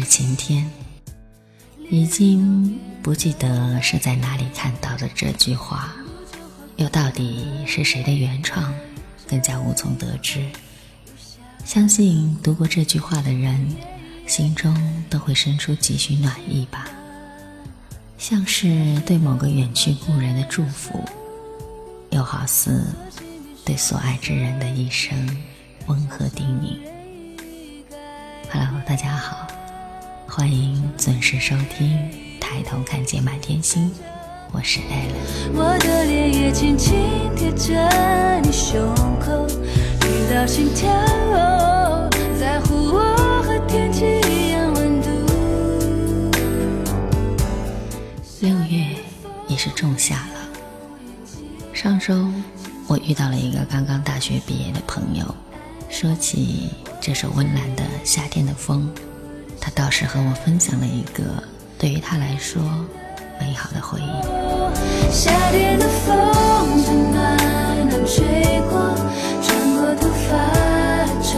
是晴天。已经不记得是在哪里看到的这句话，又到底是谁的原创，更加无从得知。相信读过这句话的人，心中都会生出几许暖意吧，像是对某个远去故人的祝福，又好似对所爱之人的一生温和叮咛。Hello，大家好，欢迎准时收听《抬头看见满天星》，我是艾伦。我的脸也轻轻贴着你胸口，听到心跳，在乎我和天气一样温度。六月也是仲夏了。上周我遇到了一个刚刚大学毕业的朋友，说起。这首温岚的《夏天的风》，他倒是和我分享了一个对于他来说美好的回忆。夏天的风暖暖吹过，穿过头发，穿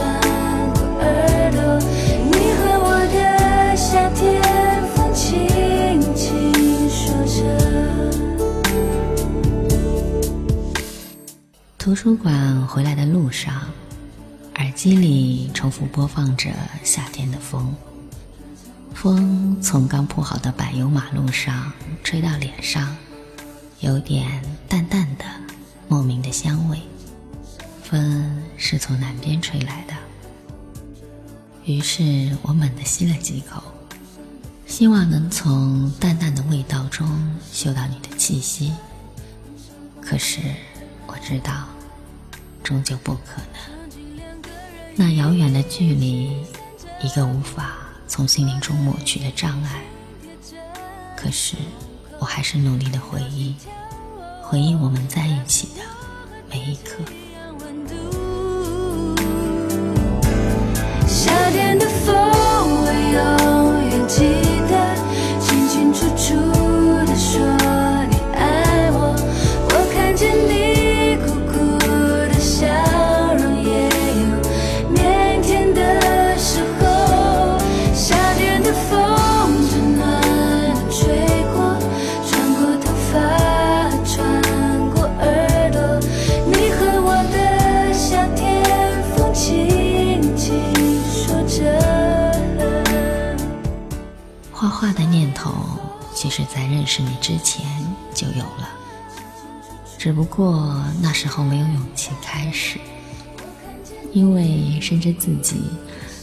过耳朵。你和我的夏天风轻轻说着。图书馆回来的路上。耳机里重复播放着夏天的风，风从刚铺好的柏油马路上吹到脸上，有点淡淡的、莫名的香味。风是从南边吹来的，于是我猛地吸了几口，希望能从淡淡的味道中嗅到你的气息。可是我知道，终究不可能。那遥远的距离，一个无法从心灵中抹去的障碍。可是，我还是努力的回忆，回忆我们在一起的每一刻。认识你之前就有了，只不过那时候没有勇气开始，因为深知自己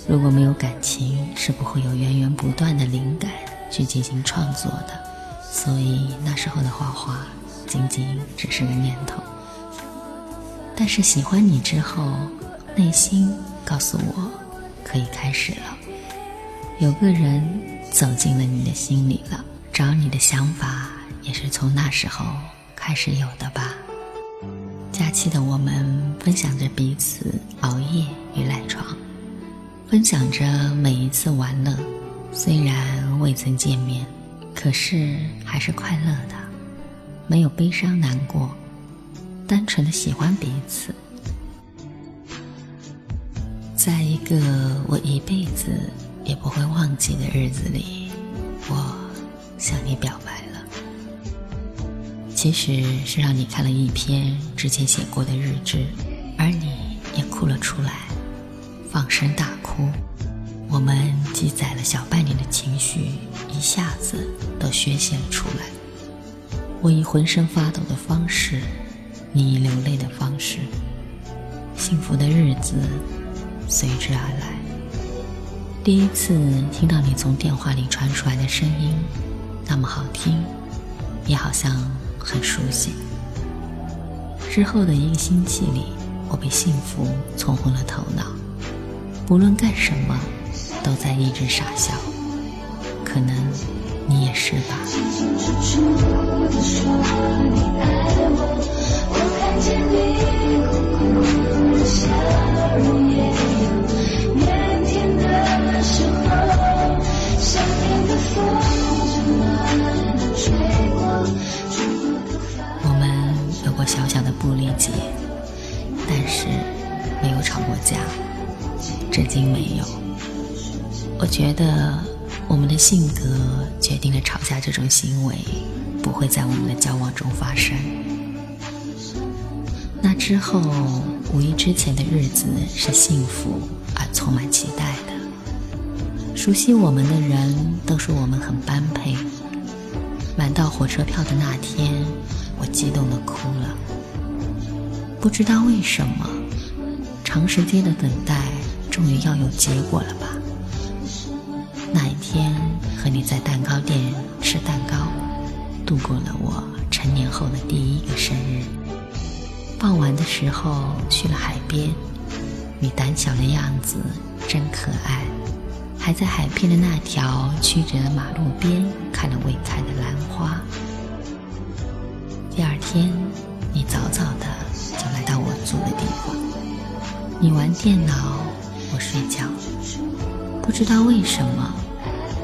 如果没有感情是不会有源源不断的灵感去进行创作的，所以那时候的画画仅仅只是个念头。但是喜欢你之后，内心告诉我可以开始了，有个人走进了你的心里了。找你的想法也是从那时候开始有的吧。假期的我们分享着彼此熬夜与赖床，分享着每一次玩乐。虽然未曾见面，可是还是快乐的，没有悲伤难过，单纯的喜欢彼此。在一个我一辈子也不会忘记的日子里，我。向你表白了，其实是让你看了一篇之前写过的日志，而你也哭了出来，放声大哭。我们积攒了小半年的情绪，一下子都宣泄了出来。我以浑身发抖的方式，你以流泪的方式，幸福的日子随之而来。第一次听到你从电话里传出来的声音。那么好听，也好像很熟悉。之后的一个星期里，我被幸福冲昏了头脑，不论干什么，都在一直傻笑。可能你也是吧。格决定了吵架这种行为不会在我们的交往中发生。那之后，五一之前的日子是幸福而充满期待的。熟悉我们的人都说我们很般配。买到火车票的那天，我激动的哭了。不知道为什么，长时间的等待终于要有结果了吧？你在蛋糕店吃蛋糕，度过了我成年后的第一个生日。傍晚的时候去了海边，你胆小的样子真可爱。还在海边的那条曲折的马路边看了未开的兰花。第二天，你早早的就来到我住的地方。你玩电脑，我睡觉。不知道为什么，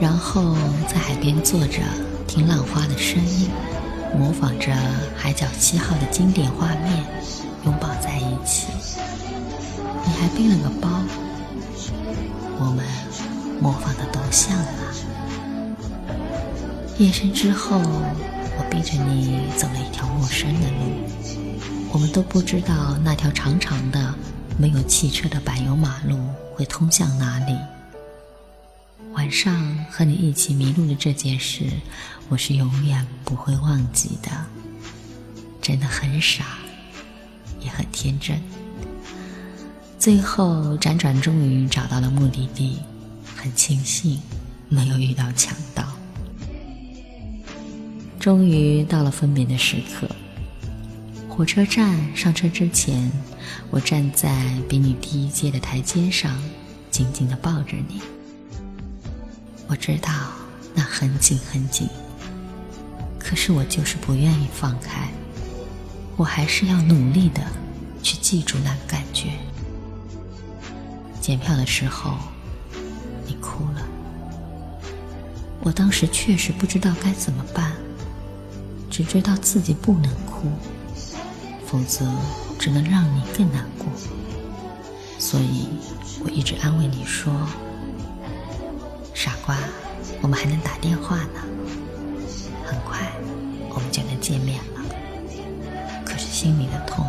然后在海边坐着听浪花的声音，模仿着《海角七号》的经典画面，拥抱在一起。你还背了个包，我们模仿的多像啊！夜深之后，我逼着你走了一条陌生的路，我们都不知道那条长长的。没有汽车的柏油马路会通向哪里？晚上和你一起迷路的这件事，我是永远不会忘记的。真的很傻，也很天真。最后辗转终于找到了目的地，很庆幸没有遇到强盗。终于到了分别的时刻。火车站上车之前，我站在比你低一阶的台阶上，紧紧地抱着你。我知道那很紧很紧，可是我就是不愿意放开。我还是要努力的去记住那个感觉。检票的时候，你哭了。我当时确实不知道该怎么办，只知道自己不能哭。否则，只能让你更难过。所以，我一直安慰你说：“傻瓜，我们还能打电话呢，很快我们就能见面了。”可是心里的痛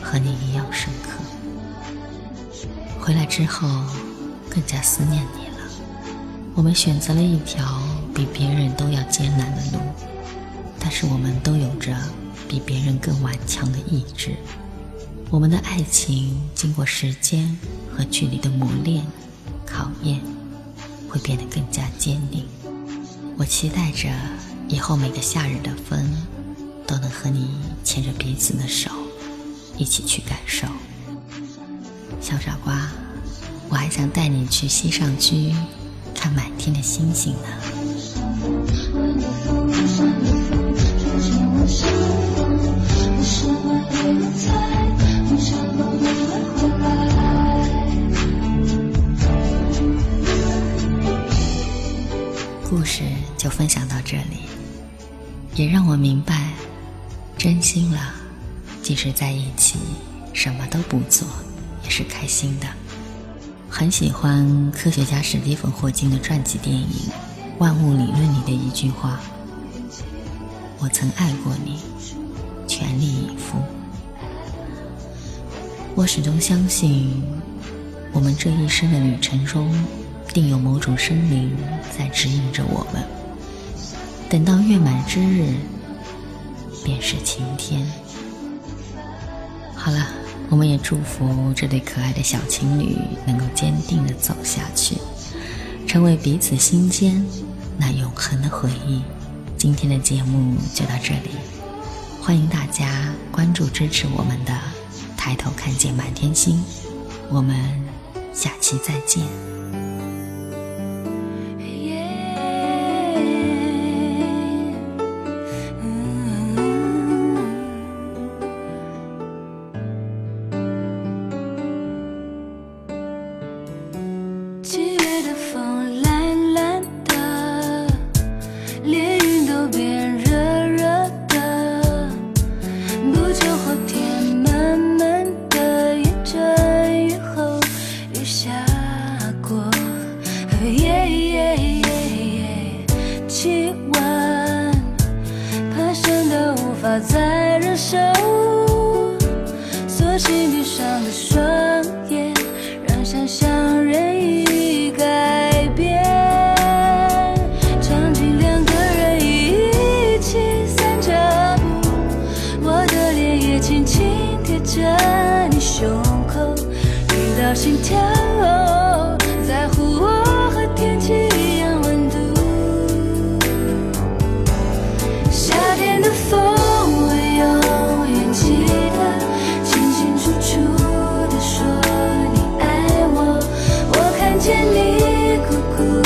和你一样深刻。回来之后，更加思念你了。我们选择了一条比别人都要艰难的路，但是我们都有着。比别人更顽强的意志，我们的爱情经过时间和距离的磨练、考验，会变得更加坚定。我期待着以后每个夏日的风，都能和你牵着彼此的手，一起去感受。小傻瓜，我还想带你去西上区看满天的星星呢。故事就分享到这里，也让我明白，真心了，即使在一起什么都不做，也是开心的。很喜欢科学家史蒂芬·霍金的传记电影《万物理论》里的一句话：“我曾爱过你，全力以赴。”我始终相信，我们这一生的旅程中，定有某种生灵在指引着我们。等到月满之日，便是晴天。好了，我们也祝福这对可爱的小情侣能够坚定的走下去，成为彼此心间那永恒的回忆。今天的节目就到这里，欢迎大家关注支持我们的。抬头看见满天星。我们下期再见。着你胸口，听到心跳，在乎我和天气一样温度。夏天的风，我永远记得清清楚楚的说你爱我，我看见你酷酷。